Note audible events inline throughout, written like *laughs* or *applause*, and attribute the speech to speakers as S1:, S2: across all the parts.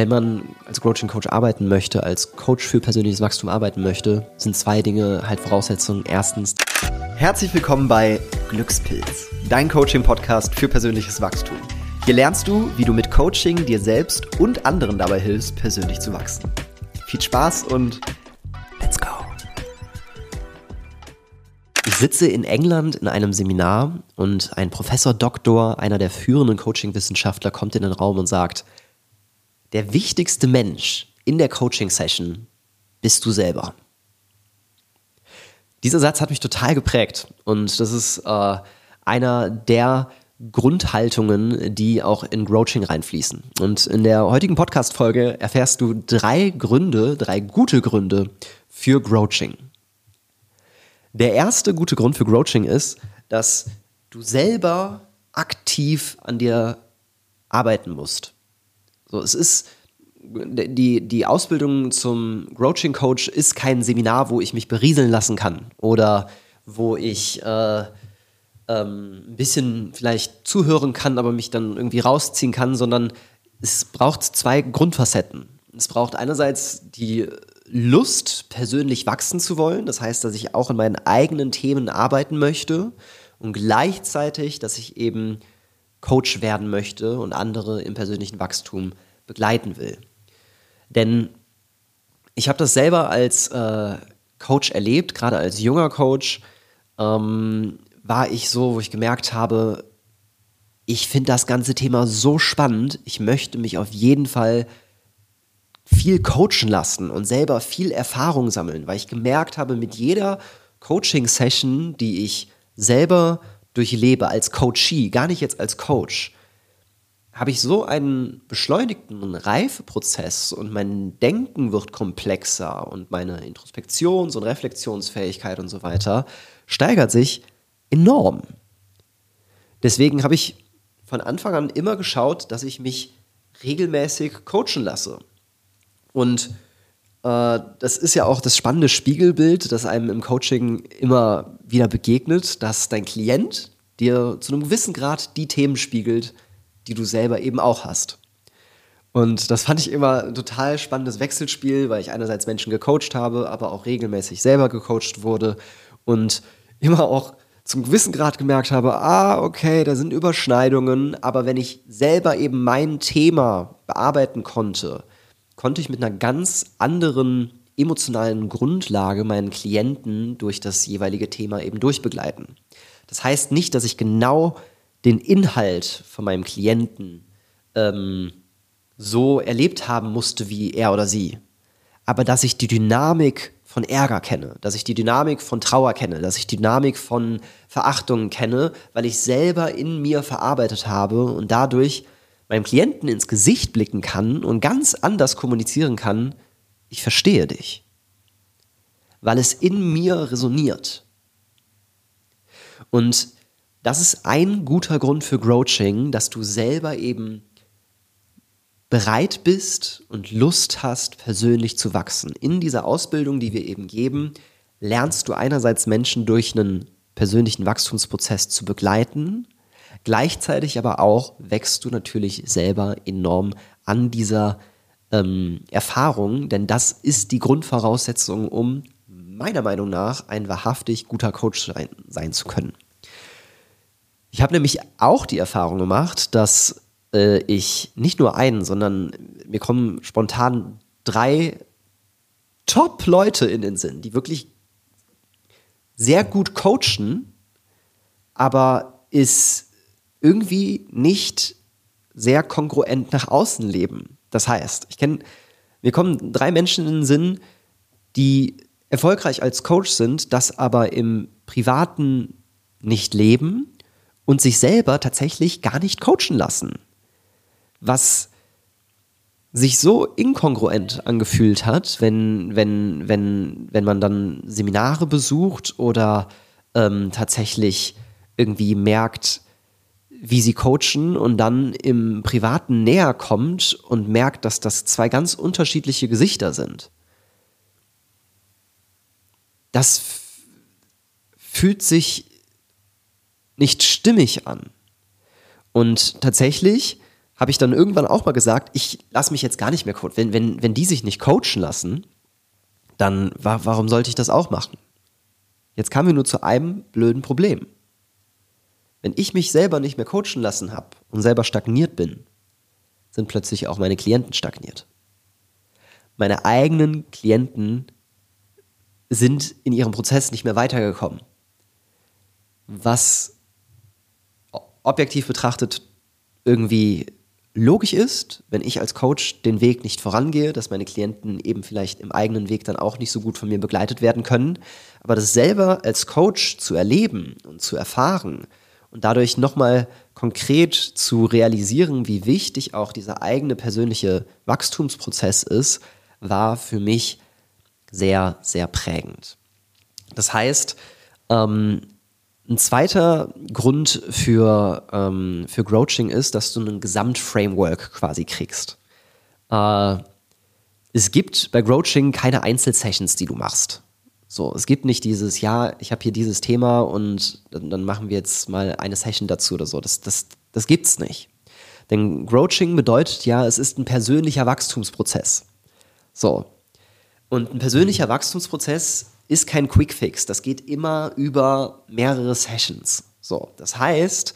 S1: wenn man als Coaching Coach arbeiten möchte, als Coach für persönliches Wachstum arbeiten möchte, sind zwei Dinge halt Voraussetzungen. Erstens, herzlich willkommen bei Glückspilz, dein Coaching Podcast für persönliches Wachstum. Hier lernst du, wie du mit Coaching dir selbst und anderen dabei hilfst, persönlich zu wachsen. Viel Spaß und let's go. Ich sitze in England in einem Seminar und ein Professor Doktor, einer der führenden Coaching-Wissenschaftler, kommt in den Raum und sagt, der wichtigste Mensch in der Coaching-Session bist du selber. Dieser Satz hat mich total geprägt und das ist äh, einer der Grundhaltungen, die auch in Coaching reinfließen. Und in der heutigen Podcast-Folge erfährst du drei Gründe, drei gute Gründe für Coaching. Der erste gute Grund für Coaching ist, dass du selber aktiv an dir arbeiten musst. So, es ist die, die Ausbildung zum Coaching Coach ist kein Seminar, wo ich mich berieseln lassen kann oder wo ich äh, ähm, ein bisschen vielleicht zuhören kann, aber mich dann irgendwie rausziehen kann, sondern es braucht zwei Grundfacetten. Es braucht einerseits die Lust, persönlich wachsen zu wollen, das heißt, dass ich auch in meinen eigenen Themen arbeiten möchte und gleichzeitig, dass ich eben Coach werden möchte und andere im persönlichen Wachstum begleiten will. Denn ich habe das selber als äh, Coach erlebt, gerade als junger Coach ähm, war ich so, wo ich gemerkt habe, ich finde das ganze Thema so spannend, ich möchte mich auf jeden Fall viel coachen lassen und selber viel Erfahrung sammeln, weil ich gemerkt habe, mit jeder Coaching-Session, die ich selber durchlebe als Coachee, gar nicht jetzt als Coach, habe ich so einen beschleunigten Reifeprozess und mein Denken wird komplexer und meine Introspektions- und Reflexionsfähigkeit und so weiter steigert sich enorm. Deswegen habe ich von Anfang an immer geschaut, dass ich mich regelmäßig coachen lasse. Und äh, das ist ja auch das spannende Spiegelbild, das einem im Coaching immer wieder begegnet, dass dein Klient dir zu einem gewissen Grad die Themen spiegelt, die du selber eben auch hast. Und das fand ich immer ein total spannendes Wechselspiel, weil ich einerseits Menschen gecoacht habe, aber auch regelmäßig selber gecoacht wurde und immer auch zum gewissen Grad gemerkt habe, ah, okay, da sind Überschneidungen, aber wenn ich selber eben mein Thema bearbeiten konnte, konnte ich mit einer ganz anderen emotionalen Grundlage meinen Klienten durch das jeweilige Thema eben durchbegleiten. Das heißt nicht, dass ich genau den Inhalt von meinem Klienten ähm, so erlebt haben musste wie er oder sie, aber dass ich die Dynamik von Ärger kenne, dass ich die Dynamik von Trauer kenne, dass ich die Dynamik von Verachtung kenne, weil ich selber in mir verarbeitet habe und dadurch meinem Klienten ins Gesicht blicken kann und ganz anders kommunizieren kann, ich verstehe dich. Weil es in mir resoniert. Und das ist ein guter Grund für Grouching, dass du selber eben bereit bist und Lust hast, persönlich zu wachsen. In dieser Ausbildung, die wir eben geben, lernst du einerseits Menschen durch einen persönlichen Wachstumsprozess zu begleiten Gleichzeitig aber auch wächst du natürlich selber enorm an dieser ähm, Erfahrung, denn das ist die Grundvoraussetzung, um meiner Meinung nach ein wahrhaftig guter Coach sein, sein zu können. Ich habe nämlich auch die Erfahrung gemacht, dass äh, ich nicht nur einen, sondern mir kommen spontan drei Top-Leute in den Sinn, die wirklich sehr gut coachen, aber ist irgendwie nicht sehr kongruent nach außen leben. Das heißt, ich kenne, mir kommen drei Menschen in den Sinn, die erfolgreich als Coach sind, das aber im Privaten nicht leben und sich selber tatsächlich gar nicht coachen lassen. Was sich so inkongruent angefühlt hat, wenn, wenn, wenn, wenn man dann Seminare besucht oder ähm, tatsächlich irgendwie merkt, wie sie coachen und dann im Privaten näher kommt und merkt, dass das zwei ganz unterschiedliche Gesichter sind. Das fühlt sich nicht stimmig an. Und tatsächlich habe ich dann irgendwann auch mal gesagt, ich lasse mich jetzt gar nicht mehr coachen. Wenn, wenn, wenn die sich nicht coachen lassen, dann wa warum sollte ich das auch machen? Jetzt kamen wir nur zu einem blöden Problem. Wenn ich mich selber nicht mehr coachen lassen habe und selber stagniert bin, sind plötzlich auch meine Klienten stagniert. Meine eigenen Klienten sind in ihrem Prozess nicht mehr weitergekommen. Was objektiv betrachtet irgendwie logisch ist, wenn ich als Coach den Weg nicht vorangehe, dass meine Klienten eben vielleicht im eigenen Weg dann auch nicht so gut von mir begleitet werden können. Aber das selber als Coach zu erleben und zu erfahren und dadurch nochmal konkret zu realisieren, wie wichtig auch dieser eigene persönliche Wachstumsprozess ist, war für mich sehr, sehr prägend. Das heißt, ähm, ein zweiter Grund für, ähm, für Grouching ist, dass du ein Gesamtframework quasi kriegst. Äh, es gibt bei Grouching keine Einzelsessions, die du machst. So, es gibt nicht dieses, ja, ich habe hier dieses Thema und dann, dann, machen wir jetzt mal eine Session dazu oder so. Das, das, das gibt's nicht. Denn Grouching bedeutet ja, es ist ein persönlicher Wachstumsprozess. So. Und ein persönlicher Wachstumsprozess ist kein Quickfix. Das geht immer über mehrere Sessions. So, das heißt,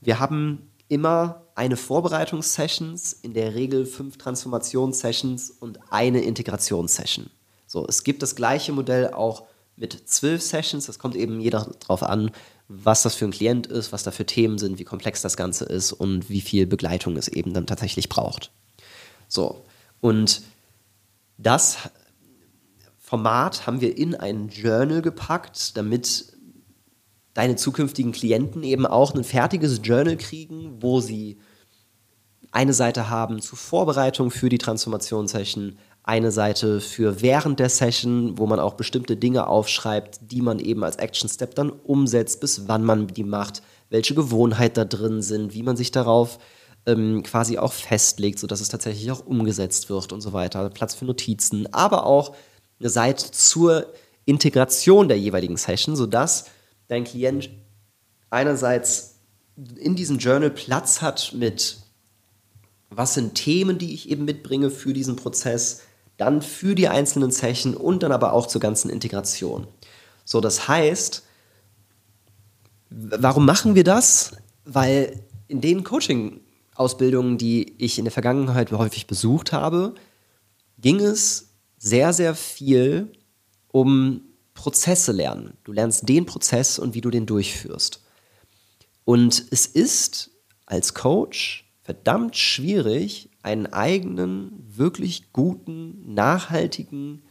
S1: wir haben immer eine Vorbereitungssessions, in der Regel fünf Transformationssessions und eine Integrationssession. So, es gibt das gleiche Modell auch mit zwölf Sessions. Das kommt eben jeder darauf an, was das für ein Klient ist, was da für Themen sind, wie komplex das Ganze ist und wie viel Begleitung es eben dann tatsächlich braucht. So, und das Format haben wir in ein Journal gepackt, damit deine zukünftigen Klienten eben auch ein fertiges Journal kriegen, wo sie eine Seite haben zur Vorbereitung für die Transformationssession, eine Seite für während der Session, wo man auch bestimmte Dinge aufschreibt, die man eben als Action Step dann umsetzt, bis wann man die macht, welche Gewohnheiten da drin sind, wie man sich darauf ähm, quasi auch festlegt, sodass es tatsächlich auch umgesetzt wird und so weiter. Platz für Notizen, aber auch seid zur Integration der jeweiligen Session, sodass dein Klient einerseits in diesem Journal Platz hat mit, was sind Themen, die ich eben mitbringe für diesen Prozess, dann für die einzelnen Session und dann aber auch zur ganzen Integration. So, das heißt, warum machen wir das? Weil in den Coaching-Ausbildungen, die ich in der Vergangenheit häufig besucht habe, ging es sehr, sehr viel um Prozesse lernen. Du lernst den Prozess und wie du den durchführst. Und es ist als Coach verdammt schwierig, einen eigenen, wirklich guten, nachhaltigen,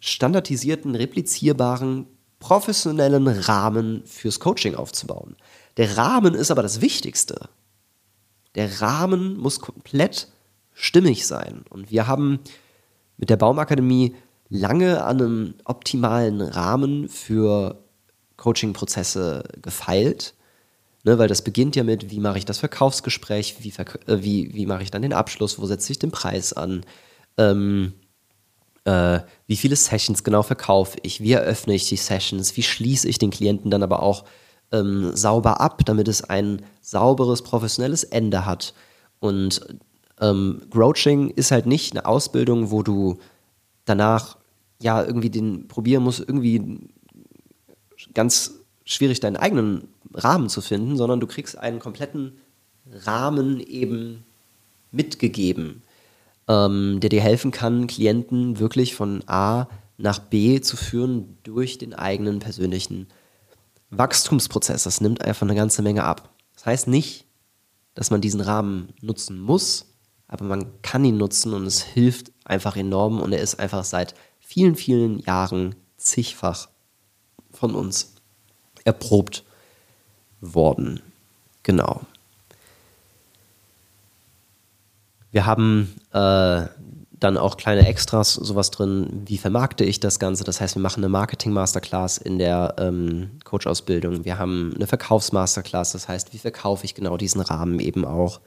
S1: standardisierten, replizierbaren, professionellen Rahmen fürs Coaching aufzubauen. Der Rahmen ist aber das Wichtigste. Der Rahmen muss komplett stimmig sein. Und wir haben mit der Baumakademie lange an einem optimalen Rahmen für Coaching-Prozesse gefeilt. Ne, weil das beginnt ja mit, wie mache ich das Verkaufsgespräch, wie, äh, wie, wie mache ich dann den Abschluss, wo setze ich den Preis an, ähm, äh, wie viele Sessions genau verkaufe ich, wie eröffne ich die Sessions, wie schließe ich den Klienten dann aber auch ähm, sauber ab, damit es ein sauberes, professionelles Ende hat. Und ähm, Grouching ist halt nicht eine Ausbildung, wo du danach ja irgendwie den probieren musst, irgendwie ganz schwierig deinen eigenen Rahmen zu finden, sondern du kriegst einen kompletten Rahmen eben mitgegeben, ähm, der dir helfen kann, Klienten wirklich von A nach B zu führen durch den eigenen persönlichen Wachstumsprozess. Das nimmt einfach eine ganze Menge ab. Das heißt nicht, dass man diesen Rahmen nutzen muss, aber man kann ihn nutzen und es hilft einfach enorm und er ist einfach seit vielen, vielen Jahren zigfach von uns erprobt worden. Genau. Wir haben äh, dann auch kleine Extras, sowas drin, wie vermarkte ich das Ganze. Das heißt, wir machen eine Marketing-Masterclass in der ähm, Coach-Ausbildung. Wir haben eine Verkaufs-Masterclass, das heißt, wie verkaufe ich genau diesen Rahmen eben auch.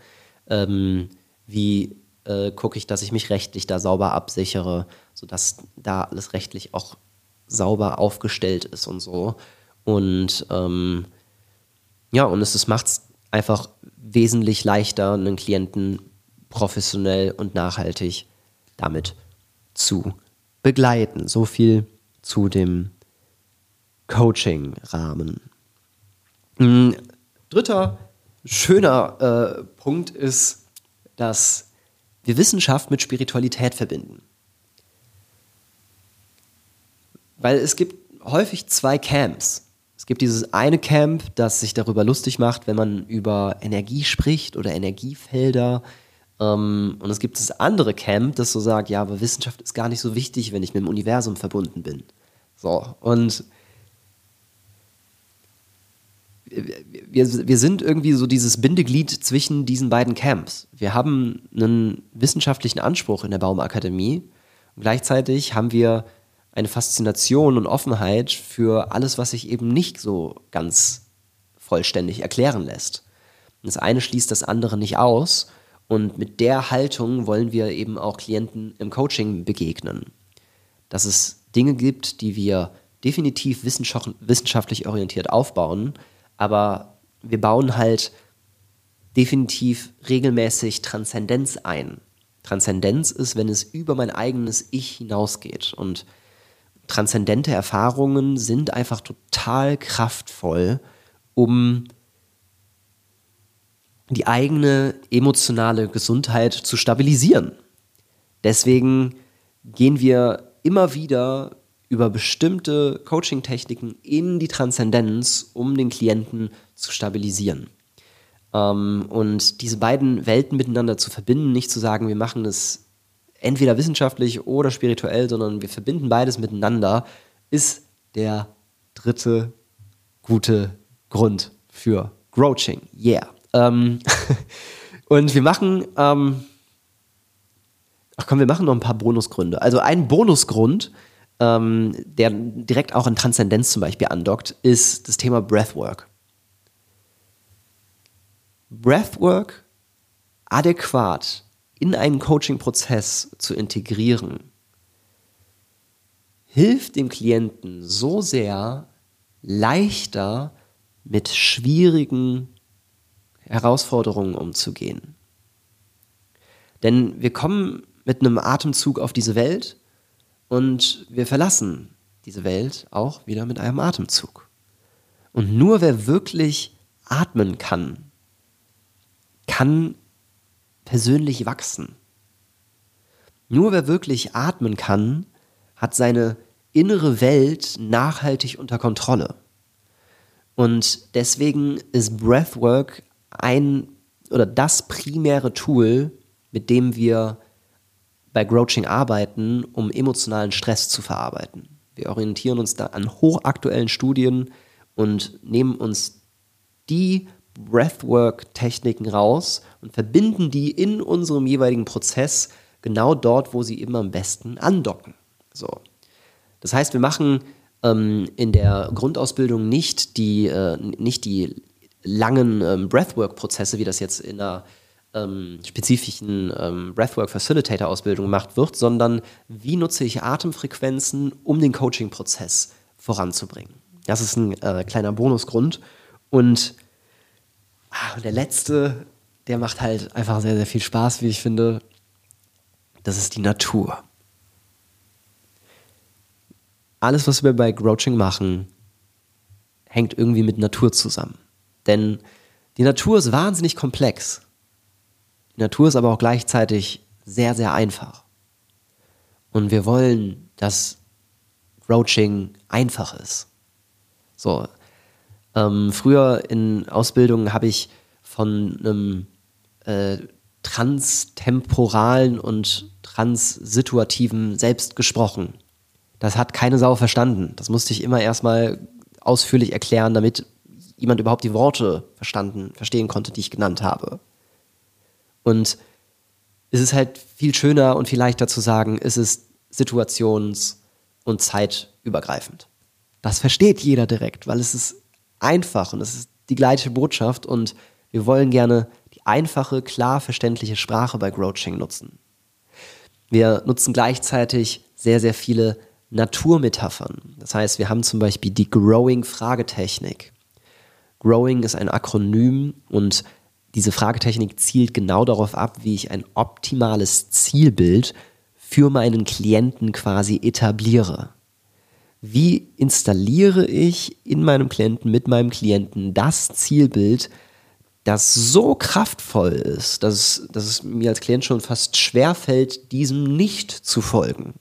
S1: Ähm, wie äh, gucke ich, dass ich mich rechtlich da sauber absichere, sodass da alles rechtlich auch sauber aufgestellt ist und so. Und ähm, ja, und es macht es einfach wesentlich leichter, einen Klienten professionell und nachhaltig damit zu begleiten. So viel zu dem Coaching-Rahmen. Ein dritter schöner äh, Punkt ist, dass wir Wissenschaft mit Spiritualität verbinden. Weil es gibt häufig zwei Camps. Gibt dieses eine Camp, das sich darüber lustig macht, wenn man über Energie spricht oder Energiefelder. Ähm, und es gibt das andere Camp, das so sagt, ja, aber Wissenschaft ist gar nicht so wichtig, wenn ich mit dem Universum verbunden bin. So, und wir, wir sind irgendwie so dieses Bindeglied zwischen diesen beiden Camps. Wir haben einen wissenschaftlichen Anspruch in der Baumakademie und gleichzeitig haben wir eine Faszination und Offenheit für alles, was sich eben nicht so ganz vollständig erklären lässt. Das eine schließt das andere nicht aus und mit der Haltung wollen wir eben auch Klienten im Coaching begegnen. Dass es Dinge gibt, die wir definitiv wissenschaftlich orientiert aufbauen, aber wir bauen halt definitiv regelmäßig Transzendenz ein. Transzendenz ist, wenn es über mein eigenes Ich hinausgeht. Und transzendente Erfahrungen sind einfach total kraftvoll, um die eigene emotionale Gesundheit zu stabilisieren. Deswegen gehen wir immer wieder über bestimmte Coaching-Techniken in die Transzendenz, um den Klienten zu stabilisieren. Ähm, und diese beiden Welten miteinander zu verbinden, nicht zu sagen, wir machen es entweder wissenschaftlich oder spirituell, sondern wir verbinden beides miteinander, ist der dritte gute Grund für Coaching. Yeah. Ähm, *laughs* und wir machen, ähm, ach komm, wir machen noch ein paar Bonusgründe. Also ein Bonusgrund ähm, der direkt auch an Transzendenz zum Beispiel andockt, ist das Thema Breathwork. Breathwork adäquat in einen Coaching-Prozess zu integrieren, hilft dem Klienten so sehr, leichter mit schwierigen Herausforderungen umzugehen. Denn wir kommen mit einem Atemzug auf diese Welt und wir verlassen diese Welt auch wieder mit einem Atemzug. Und nur wer wirklich atmen kann, kann persönlich wachsen. Nur wer wirklich atmen kann, hat seine innere Welt nachhaltig unter Kontrolle. Und deswegen ist Breathwork ein oder das primäre Tool, mit dem wir bei Grouching arbeiten, um emotionalen Stress zu verarbeiten. Wir orientieren uns da an hochaktuellen Studien und nehmen uns die Breathwork-Techniken raus und verbinden die in unserem jeweiligen Prozess genau dort, wo sie eben am besten andocken. So. Das heißt, wir machen ähm, in der Grundausbildung nicht die, äh, nicht die langen ähm, Breathwork-Prozesse, wie das jetzt in der ähm, spezifischen ähm, Breathwork Facilitator Ausbildung gemacht wird, sondern wie nutze ich Atemfrequenzen, um den Coaching-Prozess voranzubringen. Das ist ein äh, kleiner Bonusgrund. Und ah, der letzte, der macht halt einfach sehr, sehr viel Spaß, wie ich finde. Das ist die Natur. Alles, was wir bei Grouching machen, hängt irgendwie mit Natur zusammen. Denn die Natur ist wahnsinnig komplex. Die Natur ist aber auch gleichzeitig sehr, sehr einfach. Und wir wollen, dass Roaching einfach ist. So. Ähm, früher in Ausbildungen habe ich von einem äh, transtemporalen und transsituativen Selbst gesprochen. Das hat keine Sau verstanden. Das musste ich immer erstmal ausführlich erklären, damit jemand überhaupt die Worte verstanden, verstehen konnte, die ich genannt habe. Und es ist halt viel schöner und viel leichter zu sagen, es ist situations- und zeitübergreifend. Das versteht jeder direkt, weil es ist einfach und es ist die gleiche Botschaft und wir wollen gerne die einfache, klar verständliche Sprache bei Grouching nutzen. Wir nutzen gleichzeitig sehr, sehr viele Naturmetaphern. Das heißt, wir haben zum Beispiel die Growing-Fragetechnik. Growing ist ein Akronym und diese Fragetechnik zielt genau darauf ab, wie ich ein optimales Zielbild für meinen Klienten quasi etabliere. Wie installiere ich in meinem Klienten, mit meinem Klienten das Zielbild, das so kraftvoll ist, dass, dass es mir als Klient schon fast schwer fällt, diesem nicht zu folgen.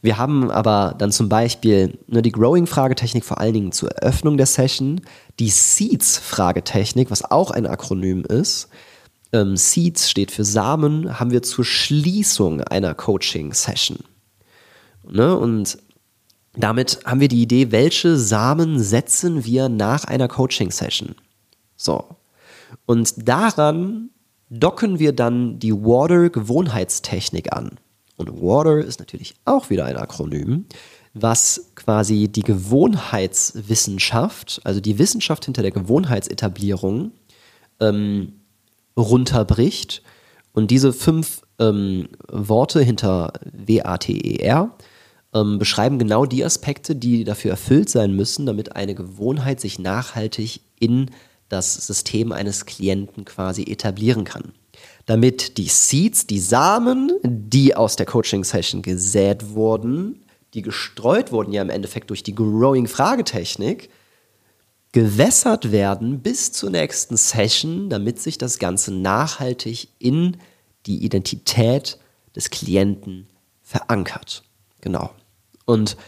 S1: Wir haben aber dann zum Beispiel nur die Growing-Fragetechnik vor allen Dingen zur Eröffnung der Session, die Seeds-Fragetechnik, was auch ein Akronym ist. Ähm, Seeds steht für Samen, haben wir zur Schließung einer Coaching-Session. Ne? Und damit haben wir die Idee, welche Samen setzen wir nach einer Coaching-Session. So. Und daran docken wir dann die Water-Gewohnheitstechnik an. Und Water ist natürlich auch wieder ein Akronym, was quasi die Gewohnheitswissenschaft, also die Wissenschaft hinter der Gewohnheitsetablierung, ähm, runterbricht. Und diese fünf ähm, Worte hinter W-A-T-E-R ähm, beschreiben genau die Aspekte, die dafür erfüllt sein müssen, damit eine Gewohnheit sich nachhaltig in das System eines Klienten quasi etablieren kann damit die Seeds, die Samen, die aus der Coaching-Session gesät wurden, die gestreut wurden ja im Endeffekt durch die Growing-Fragetechnik, gewässert werden bis zur nächsten Session, damit sich das Ganze nachhaltig in die Identität des Klienten verankert. Genau. Und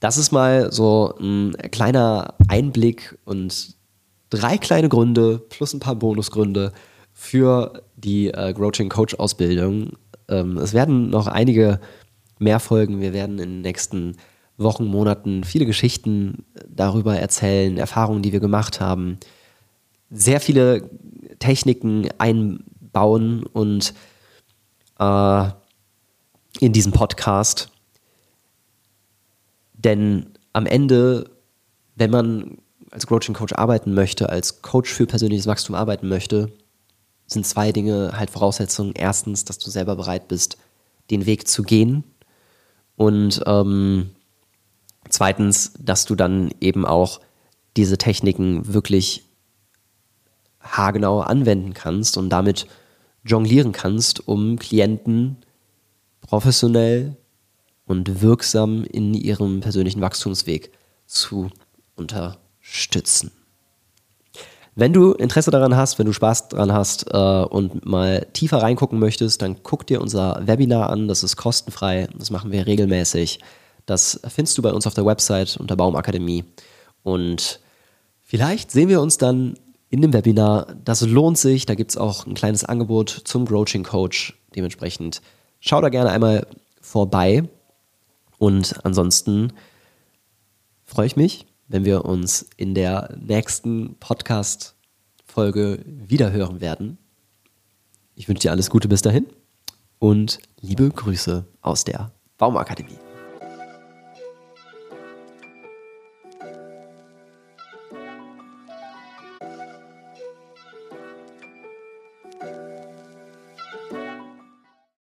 S1: das ist mal so ein kleiner Einblick und drei kleine Gründe plus ein paar Bonusgründe, für die äh, Coaching Coach Ausbildung. Ähm, es werden noch einige mehr folgen. Wir werden in den nächsten Wochen, Monaten viele Geschichten darüber erzählen, Erfahrungen, die wir gemacht haben, sehr viele Techniken einbauen und äh, in diesen Podcast. Denn am Ende, wenn man als Coaching Coach arbeiten möchte, als Coach für persönliches Wachstum arbeiten möchte, sind zwei Dinge halt Voraussetzungen. Erstens, dass du selber bereit bist, den Weg zu gehen. Und ähm, zweitens, dass du dann eben auch diese Techniken wirklich haargenau anwenden kannst und damit jonglieren kannst, um Klienten professionell und wirksam in ihrem persönlichen Wachstumsweg zu unterstützen. Wenn du Interesse daran hast, wenn du Spaß daran hast äh, und mal tiefer reingucken möchtest, dann guck dir unser Webinar an. Das ist kostenfrei. Das machen wir regelmäßig. Das findest du bei uns auf der Website unter Baumakademie. Und vielleicht sehen wir uns dann in dem Webinar. Das lohnt sich. Da gibt es auch ein kleines Angebot zum Coaching Coach. Dementsprechend schau da gerne einmal vorbei. Und ansonsten freue ich mich, wenn wir uns in der nächsten Podcast-Folge wiederhören werden. Ich wünsche dir alles Gute bis dahin und liebe Grüße aus der Baumakademie.